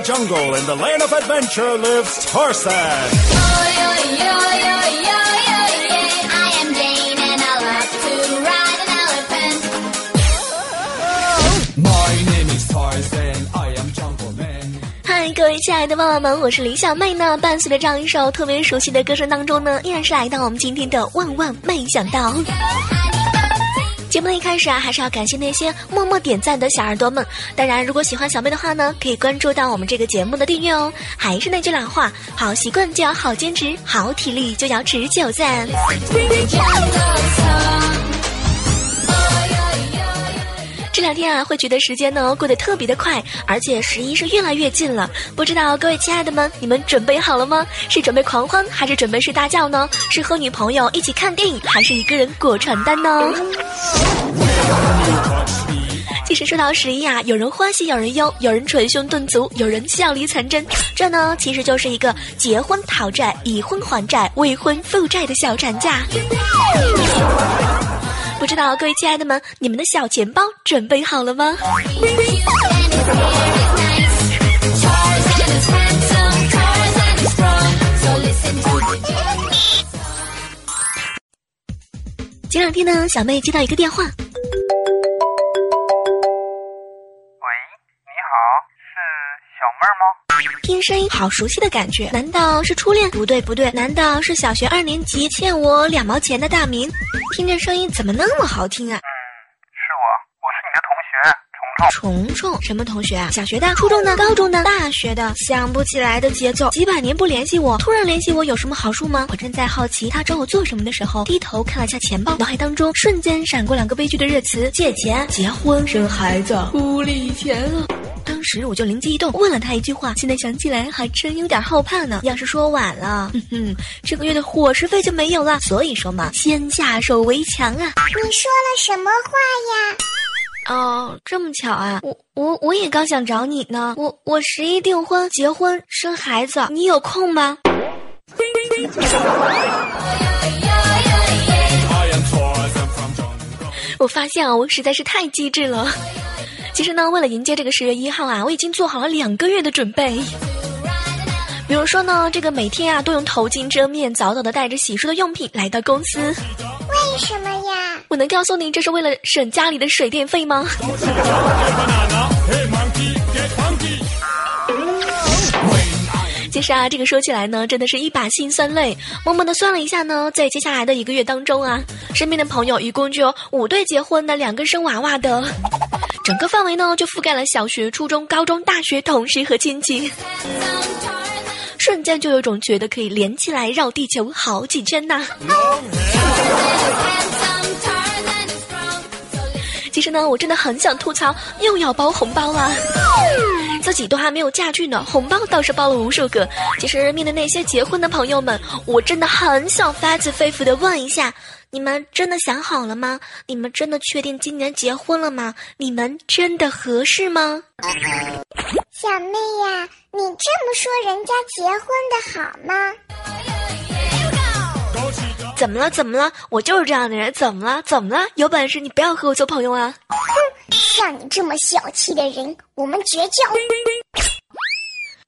The jungle, in the land of adventure, lives Tarzan. I am Jane and I love to ride an elephant. My name is Tarzan. I am Jungle Man. 嗨，各位亲爱的爸爸们，我是李小妹呢。伴随着这样一首特别熟悉的歌声当中呢，依然是来到我们今天的万万没想到。节目的一开始啊，还是要感谢那些默默点赞的小耳朵们。当然，如果喜欢小妹的话呢，可以关注到我们这个节目的订阅哦。还是那句老话，好习惯就要好坚持，好体力就要持久战。这两天啊，会觉得时间呢过得特别的快，而且十一是越来越近了。不知道各位亲爱的们，你们准备好了吗？是准备狂欢，还是准备睡大觉呢？是和女朋友一起看电影，还是一个人裹传单呢？其实说到十一啊，有人欢喜有人忧，有人捶胸顿足，有人笑里藏针。这呢，其实就是一个结婚讨债、已婚还债、未婚负债的小长假。不知道各位亲爱的们，你们的小钱包准备好了吗？前两天呢，小妹接到一个电话，喂，你好，是小妹儿吗？听声音好熟悉的感觉，难道是初恋？不对不对，难道是小学二年级欠我两毛钱的大明？听这声音怎么那么好听啊？嗯，是我，我是你的同学虫虫。虫虫什么同学啊？小学的、初中的、高中的、大学的，想不起来的节奏。几百年不联系我，突然联系我有什么好处吗？我正在好奇他找我做什么的时候，低头看了下钱包，脑海当中瞬间闪过两个悲剧的热词：借钱、结婚、生孩子、不理钱啊！当时我就灵机一动，问了他一句话，现在想起来还真有点后怕呢。要是说晚了，哼哼，这个月的伙食费就没有了。所以说嘛，先下手为强啊！你说了什么话呀？哦，这么巧啊！我我我也刚想找你呢。我我十一订婚、结婚、生孩子，你有空吗. 我发现啊，我实在是太机智了。其实呢，为了迎接这个十月一号啊，我已经做好了两个月的准备。比如说呢，这个每天啊都用头巾遮面，早早的带着洗漱的用品来到公司。为什么呀？我能告诉你，这是为了省家里的水电费吗.其实啊，这个说起来呢，真的是一把辛酸泪。默默的算了一下呢，在接下来的一个月当中啊，身边的朋友一共就有五对结婚的，两个生娃娃的，整个范围呢就覆盖了小学、初中、高中、大学同事和亲戚。瞬间就有种觉得可以连起来绕地球好几圈呐、其实呢，我真的很想吐槽，又要包红包了。自己都还没有嫁去呢，红包倒是包了无数个。其实面对那些结婚的朋友们，我真的很想发自肺腑的问一下：你们真的想好了吗？你们真的确定今年结婚了吗？你们真的合适吗？小妹呀，你这么说人家结婚的好吗？怎么了？怎么了？我就是这样的人，怎么了？怎么了？有本事你不要和我做朋友啊！哼像你这么小气的人，我们绝交。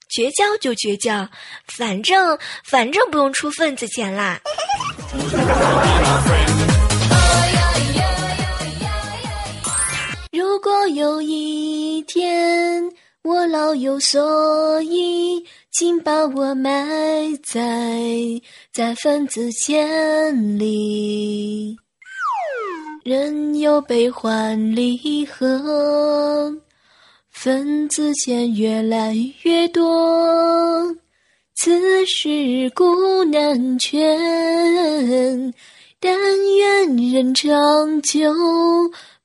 绝交就绝交，反正反正不用出份子钱啦。如果有一天我老有所依，请把我埋在在分子间里。人有悲欢离合，分子钱越来越多，此事古难全。但愿人长久，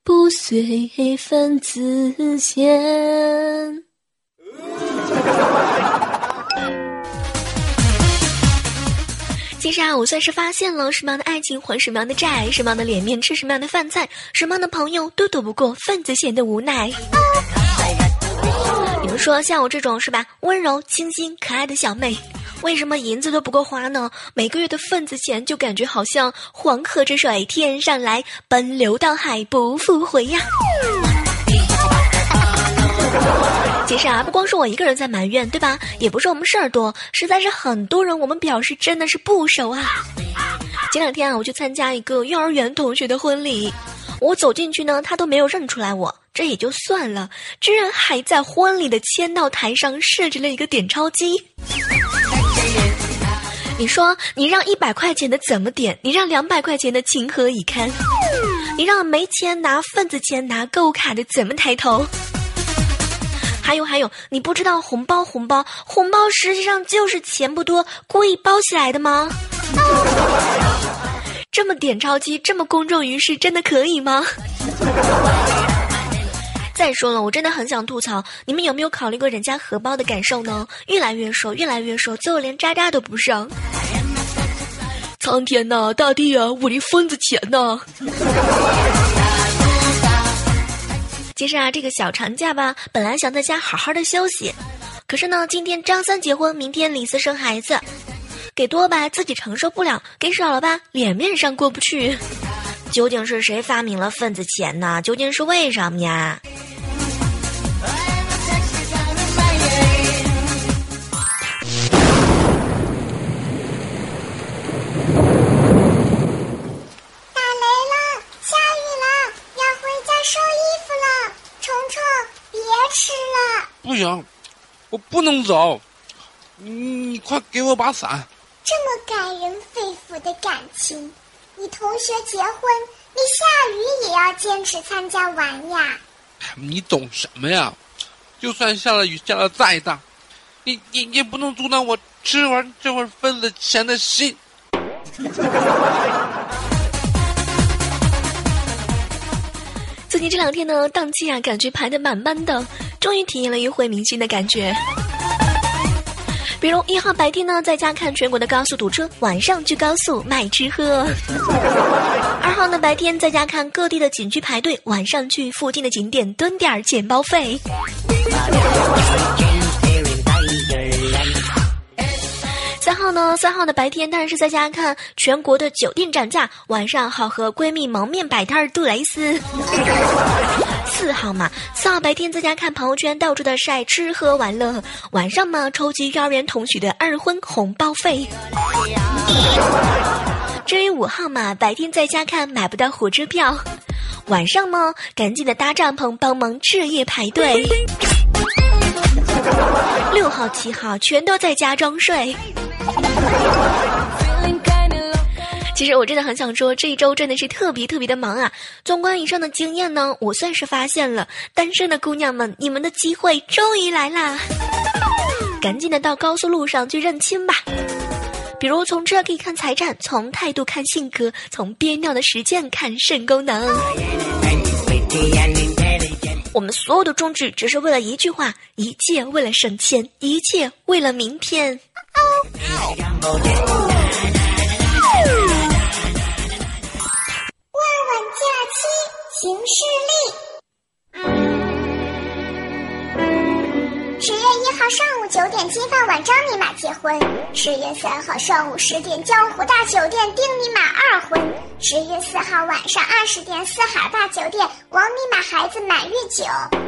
不随份子钱。实啊，我算是发现了什么样的爱情还什么样的债，什么样的脸面吃什么样的饭菜，什么样的朋友都躲不过份子钱的无奈。说像我这种是吧，温柔、清新、可爱的小妹，为什么银子都不够花呢？每个月的份子钱就感觉好像黄河之水天上来，奔流到海不复回呀。其实啊，不光是我一个人在埋怨，对吧？也不是我们事儿多，实在是很多人，我们表示真的是不熟啊。前两天啊，我去参加一个幼儿园同学的婚礼，我走进去呢，他都没有认出来我，这也就算了，居然还在婚礼的签到台上设置了一个点钞机。你说，你让一百块钱的怎么点？你让两百块钱的情何以堪？你让没钱拿份子钱、拿购物卡的怎么抬头？还有还有，你不知道红包红包红包实际上就是钱不多，故意包起来的吗？这么点钞机，这么公众于世，真的可以吗？再说了，我真的很想吐槽，你们有没有考虑过人家荷包的感受呢？越来越瘦，越来越瘦，最后连渣渣都不剩。苍天呐，大地啊，我的份子钱呐？其实啊，这个小长假吧，本来想在家好好的休息，可是呢，今天张三结婚，明天李四生孩子，给多吧自己承受不了，给少了吧脸面上过不去。究竟是谁发明了份子钱呢？究竟是为什么呀？不行，我不能走。你你快给我把伞！这么感人肺腑的感情，你同学结婚，你下雨也要坚持参加完呀？你懂什么呀？就算下了雨，下的再大，你你也不能阻挡我吃完这份份子钱的心。最近这两天呢，档期啊，感觉排的满满的，终于体验了一回明星的感觉。比如一号白天呢，在家看全国的高速堵车，晚上去高速卖吃喝；二号呢，白天在家看各地的景区排队，晚上去附近的景点蹲点儿捡包费。号呢？三号的白天当然是在家看全国的酒店涨价，晚上好和闺蜜蒙面摆摊儿杜蕾斯。四号嘛，四号白天在家看朋友圈到处的晒吃喝玩乐，晚上嘛抽集幼儿园同学的二婚红包费。至于五号嘛，白天在家看买不到火车票，晚上嘛赶紧的搭帐篷帮忙彻夜排队。六号七号全都在家装睡。其实我真的很想说，这一周真的是特别特别的忙啊！纵观以上的经验呢，我算是发现了，单身的姑娘们，你们的机会终于来啦！赶紧的到高速路上去认亲吧。比如从车可以看财产，从态度看性格，从憋尿的时间看肾功能。我们所有的终止，只是为了一句话：一切为了省钱，一切为了明天。万万假期行事上午九点，金饭碗张尼玛结婚；十月三号上午十点，江湖大酒店丁尼玛二婚；十月四号晚上二十点，四海大酒店王尼玛孩子满月酒；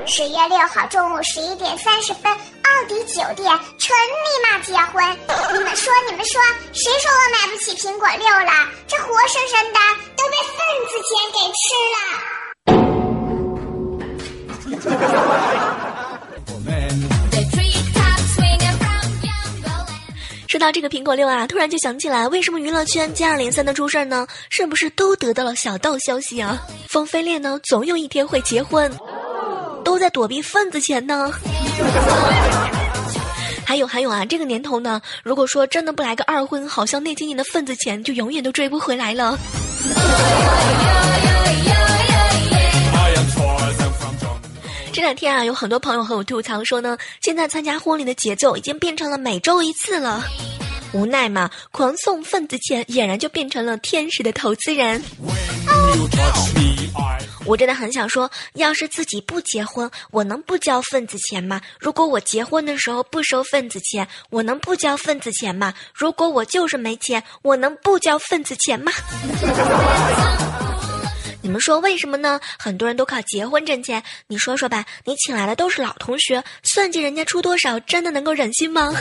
十月六号中午十一点三十分，奥迪酒店纯尼玛结婚。你们说，你们说，谁说我买不起苹果六了？这活生生的都被份子钱给吃了。说到这个苹果六啊，突然就想起来，为什么娱乐圈接二连三的出事儿呢？是不是都得到了小道消息啊？风飞恋呢，总有一天会结婚，都在躲避份子钱呢。还有还有啊，这个年头呢，如果说真的不来个二婚，好像那几年的份子钱就永远都追不回来了。这两天啊，有很多朋友和我吐槽说呢，现在参加婚礼的节奏已经变成了每周一次了。无奈嘛，狂送份子钱，俨然就变成了天使的投资人。我真的很想说，要是自己不结婚，我能不交份子钱吗？如果我结婚的时候不收份子钱，我能不交份子钱吗？如果我就是没钱，我能不交份子钱吗？你们说为什么呢？很多人都靠结婚挣钱，你说说吧。你请来的都是老同学，算计人家出多少，真的能够忍心吗？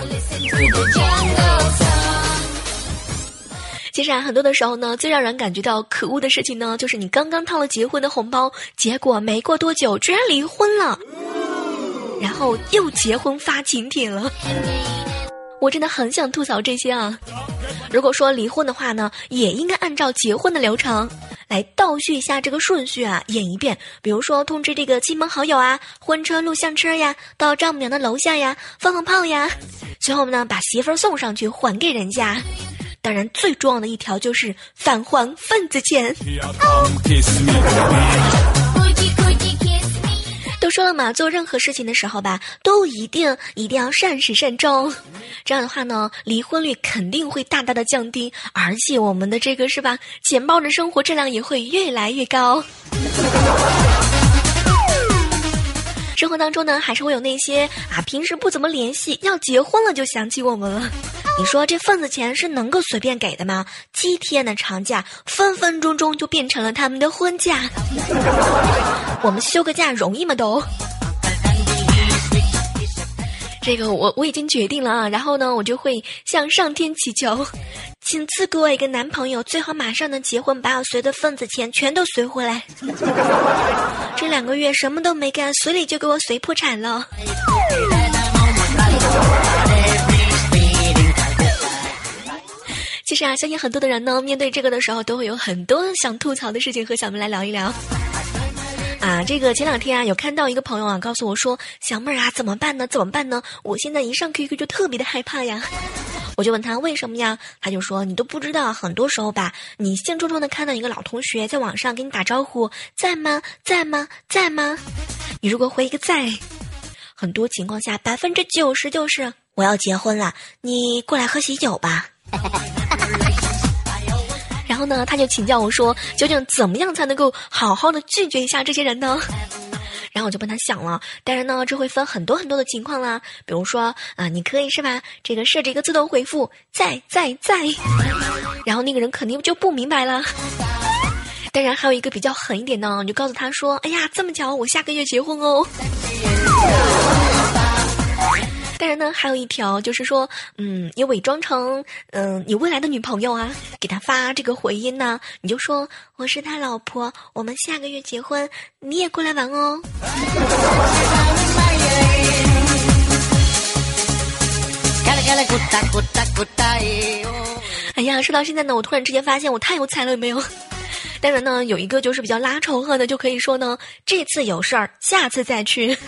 其实啊，很多的时候呢，最让人感觉到可恶的事情呢，就是你刚刚掏了结婚的红包，结果没过多久居然离婚了，然后又结婚发请帖了。我真的很想吐槽这些啊！如果说离婚的话呢，也应该按照结婚的流程来倒叙一下这个顺序啊，演一遍。比如说通知这个亲朋好友啊，婚车录像车呀，到丈母娘的楼下呀，放放炮呀，最后呢，把媳妇儿送上去还给人家。当然，最重要的一条就是返还份子钱。都说了嘛，做任何事情的时候吧，都一定一定要善始善终。这样的话呢，离婚率肯定会大大的降低，而且我们的这个是吧，钱包的生活质量也会越来越高。生活当中呢，还是会有那些啊，平时不怎么联系，要结婚了就想起我们了。你说这份子钱是能够随便给的吗？七天的长假，分分钟钟就变成了他们的婚假。我们休个假容易吗？都。这个我我已经决定了啊，然后呢，我就会向上天祈求，请赐给我一个男朋友，最好马上能结婚，把我随的份子钱全都随回来。这两个月什么都没干，随礼就给我随破产了。实啊，相信很多的人呢，面对这个的时候，都会有很多想吐槽的事情和小妹来聊一聊。啊，这个前两天啊，有看到一个朋友啊，告诉我说：“小妹儿啊，怎么办呢？怎么办呢？我现在一上 QQ 就特别的害怕呀。”我就问他为什么呀？他就说：“你都不知道，很多时候吧，你兴冲冲的看到一个老同学在网上跟你打招呼，在吗？在吗？在吗？你如果回一个在，很多情况下百分之九十就是我要结婚了，你过来喝喜酒吧。”然后呢，他就请教我说：“究竟怎么样才能够好好的拒绝一下这些人呢？”然后我就帮他想了，当然呢，这会分很多很多的情况啦。比如说啊，你可以是吧？这个设置一个自动回复，在在在，然后那个人肯定就不明白了。当然还有一个比较狠一点呢，你就告诉他说：“哎呀，这么巧，我下个月结婚哦。”当然呢，还有一条就是说，嗯，你伪装成嗯你未来的女朋友啊，给他发这个回音呢，你就说我是他老婆，我们下个月结婚，你也过来玩哦。哎呀，说到现在呢，我突然之间发现我太有才了，有没有？当然呢，有一个就是比较拉仇恨的，就可以说呢，这次有事儿，下次再去。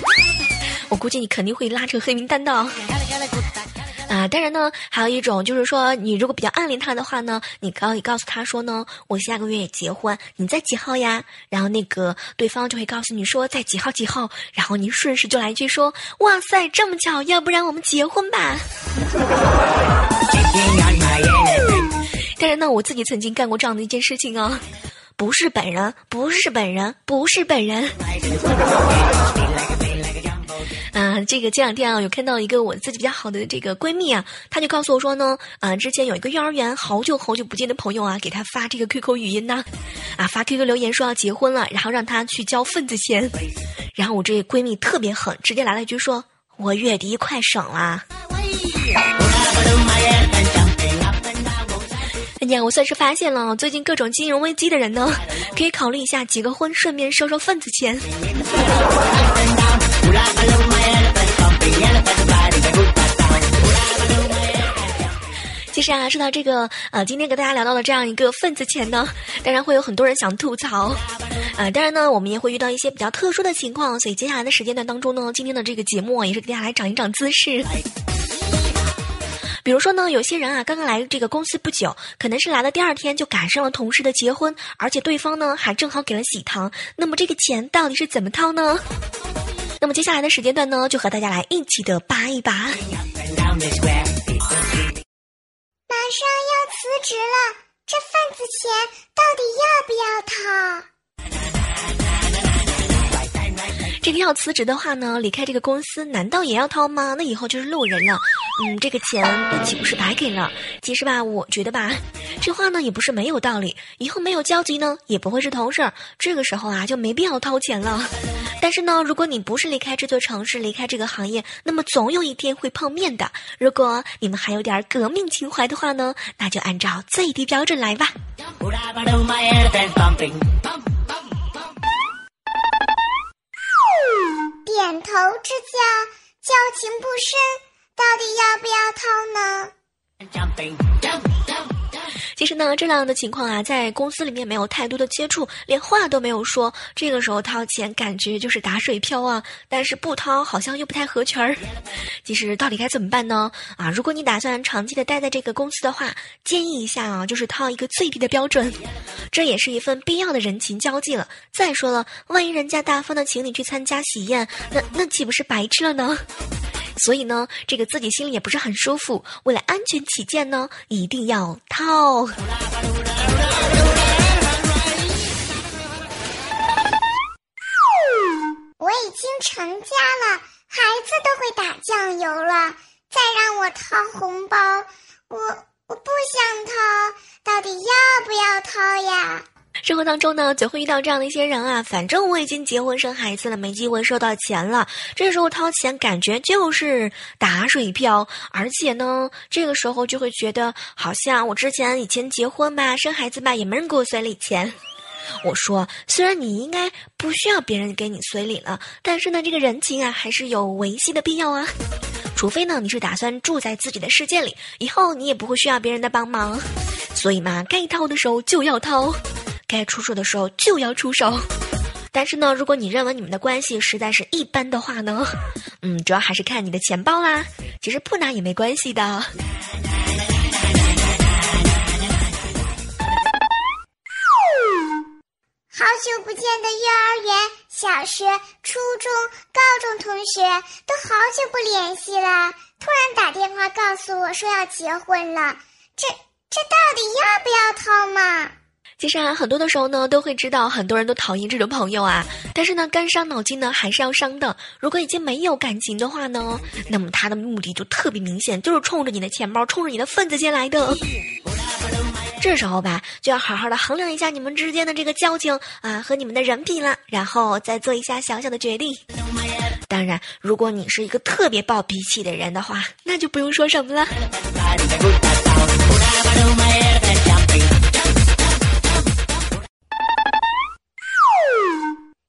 我估计你肯定会拉成黑名单的啊！当然呢，还有一种就是说，你如果比较暗恋他的话呢，你可以告诉他说呢，我下个月也结婚，你在几号呀？然后那个对方就会告诉你说在几号几号，然后你顺势就来一句说，哇塞，这么巧，要不然我们结婚吧？当然呢，我自己曾经干过这样的一件事情啊，不是本人，不是本人，不是本人。啊，这个这两天啊，有看到一个我自己比较好的这个闺蜜啊，她就告诉我说呢，啊，之前有一个幼儿园好久好久不见的朋友啊，给她发这个 QQ 语音呢，啊，发 QQ 留言说要结婚了，然后让她去交份子钱，然后我这闺蜜特别狠，直接来了一句说，我月底快省了。哎呀，我算是发现了，最近各种金融危机的人呢，可以考虑一下结个婚，顺便收收份子钱。其实啊，说到这个，呃，今天给大家聊到的这样一个份子钱呢，当然会有很多人想吐槽，呃，当然呢，我们也会遇到一些比较特殊的情况，所以接下来的时间段当中呢，今天的这个节目也是给大家来涨一涨姿势。比如说呢，有些人啊，刚刚来这个公司不久，可能是来了第二天就赶上了同事的结婚，而且对方呢还正好给了喜糖，那么这个钱到底是怎么掏呢？那么接下来的时间段呢，就和大家来一起的扒一扒。马上要辞职了，这份子钱到底要不要掏？这个要辞职的话呢，离开这个公司难道也要掏吗？那以后就是路人了。嗯，这个钱岂不是白给了？其实吧，我觉得吧，这话呢也不是没有道理。以后没有交集呢，也不会是同事。这个时候啊，就没必要掏钱了。但是呢，如果你不是离开这座城市，离开这个行业，那么总有一天会碰面的。如果你们还有点革命情怀的话呢，那就按照最低标准来吧。点头之交，交情不深，到底要不要掏呢？其实呢，这样的情况啊，在公司里面没有太多的接触，连话都没有说。这个时候掏钱，感觉就是打水漂啊。但是不掏，好像又不太合群儿。其实到底该怎么办呢？啊，如果你打算长期的待在这个公司的话，建议一下啊，就是掏一个最低的标准，这也是一份必要的人情交际了。再说了，万一人家大方的请你去参加喜宴，那那岂不是白吃了呢？所以呢，这个自己心里也不是很舒服。为了安全起见呢，一定要套。我已经成家了，孩子都会打酱油了，再让我掏红包，我我不想掏，到底要不要掏呀？生活当中呢，总会遇到这样的一些人啊。反正我已经结婚生孩子了，没机会收到钱了。这时候掏钱，感觉就是打水漂。而且呢，这个时候就会觉得，好像我之前以前结婚吧，生孩子吧，也没人给我随礼钱。我说，虽然你应该不需要别人给你随礼了，但是呢，这个人情啊，还是有维系的必要啊。除非呢，你是打算住在自己的世界里，以后你也不会需要别人的帮忙。所以嘛，该掏的时候就要掏。该出手的时候就要出手，但是呢，如果你认为你们的关系实在是一般的话呢，嗯，主要还是看你的钱包啦。其实不拿也没关系的。好久不见的幼儿园、小学、初中、高中同学都好久不联系了，突然打电话告诉我说要结婚了，这这到底要不要掏嘛？其实啊，很多的时候呢，都会知道很多人都讨厌这种朋友啊。但是呢，该伤脑筋呢还是要伤的。如果已经没有感情的话呢，那么他的目的就特别明显，就是冲着你的钱包，冲着你的份子钱来的。这时候吧，就要好好的衡量一下你们之间的这个交情啊和你们的人品了，然后再做一下小小的决定。当然，如果你是一个特别暴脾气的人的话，那就不用说什么了。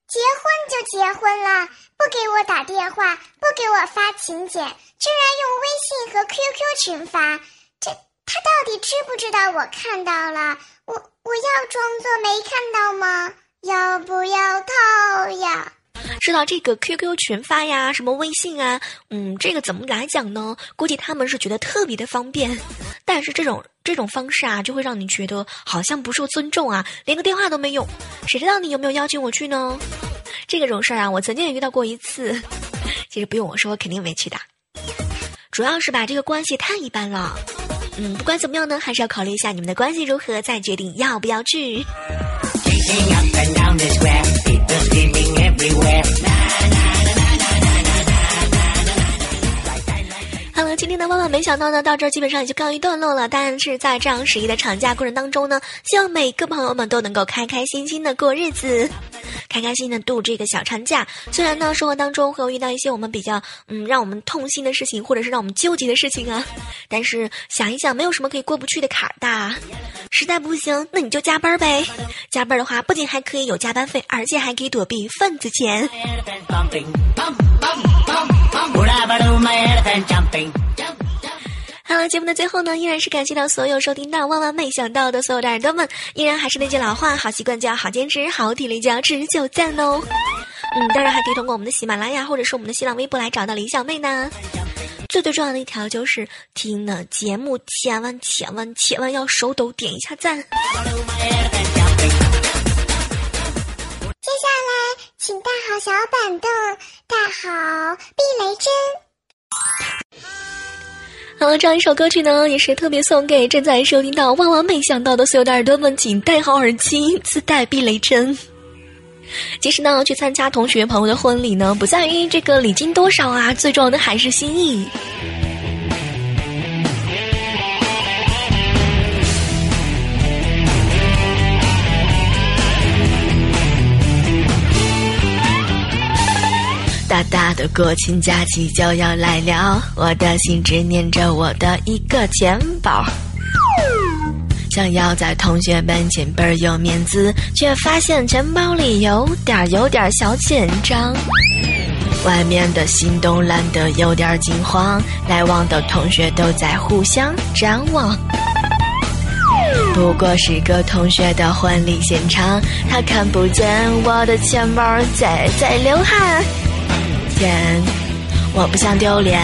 结婚就结婚了，不给我打电话，不给我发请柬，居然用微信和 QQ 群发，他到底知不知道我看到了？我我要装作没看到吗？要不要套呀？知道这个 QQ 群发呀，什么微信啊，嗯，这个怎么来讲呢？估计他们是觉得特别的方便，但是这种这种方式啊，就会让你觉得好像不受尊重啊，连个电话都没有，谁知道你有没有邀请我去呢？这个种事儿啊，我曾经也遇到过一次，其实不用我说，我肯定没去的，主要是吧，这个关系太一般了，嗯，不管怎么样呢，还是要考虑一下你们的关系如何，再决定要不要去。好了，今天的万万没想到呢，到这儿基本上也就告一段落了。但是在这样十一的长假过程当中呢，希望每个朋友们都能够开开心心的过日子，开开心心的度这个小长假。虽然呢，生活当中会有遇到一些我们比较嗯让我们痛心的事情，或者是让我们纠结的事情啊，但是想一想，没有什么可以过不去的坎儿的。实在不行，那你就加班呗。加班的话，不仅还可以有加班费，而且还可以躲避份子钱。好了，节目的最后呢，依然是感谢到所有收听到万万没想到的所有的耳朵们，依然还是那句老话，好习惯就要好坚持，好体力就要持久战哦。嗯，当然还可以通过我们的喜马拉雅或者是我们的新浪微博来找到李小妹呢。最最重要的一条就是听了节目千万千万千万要手抖点一下赞。接下来，请带好小板凳，带好避雷针。好，这样一首歌曲呢，也是特别送给正在收听到万万没想到的所有的耳朵们，请戴好耳机，自带避雷针。其实呢，去参加同学朋友的婚礼呢，不在于这个礼金多少啊，最重要的还是心意。大大的国庆假期就要来了，我的心只念着我的一个钱包。想要在同学面前倍儿有面子，却发现钱包里有点有点小紧张。外面的心动懒得有点惊慌，来往的同学都在互相张望。不过是个同学的婚礼现场，他看不见我的钱包在在流汗。钱，我不想丢脸，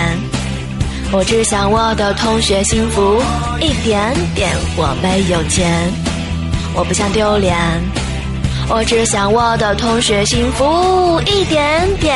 我只想我的同学幸福一点点。我没有钱，我不想丢脸，我只想我的同学幸福一点点。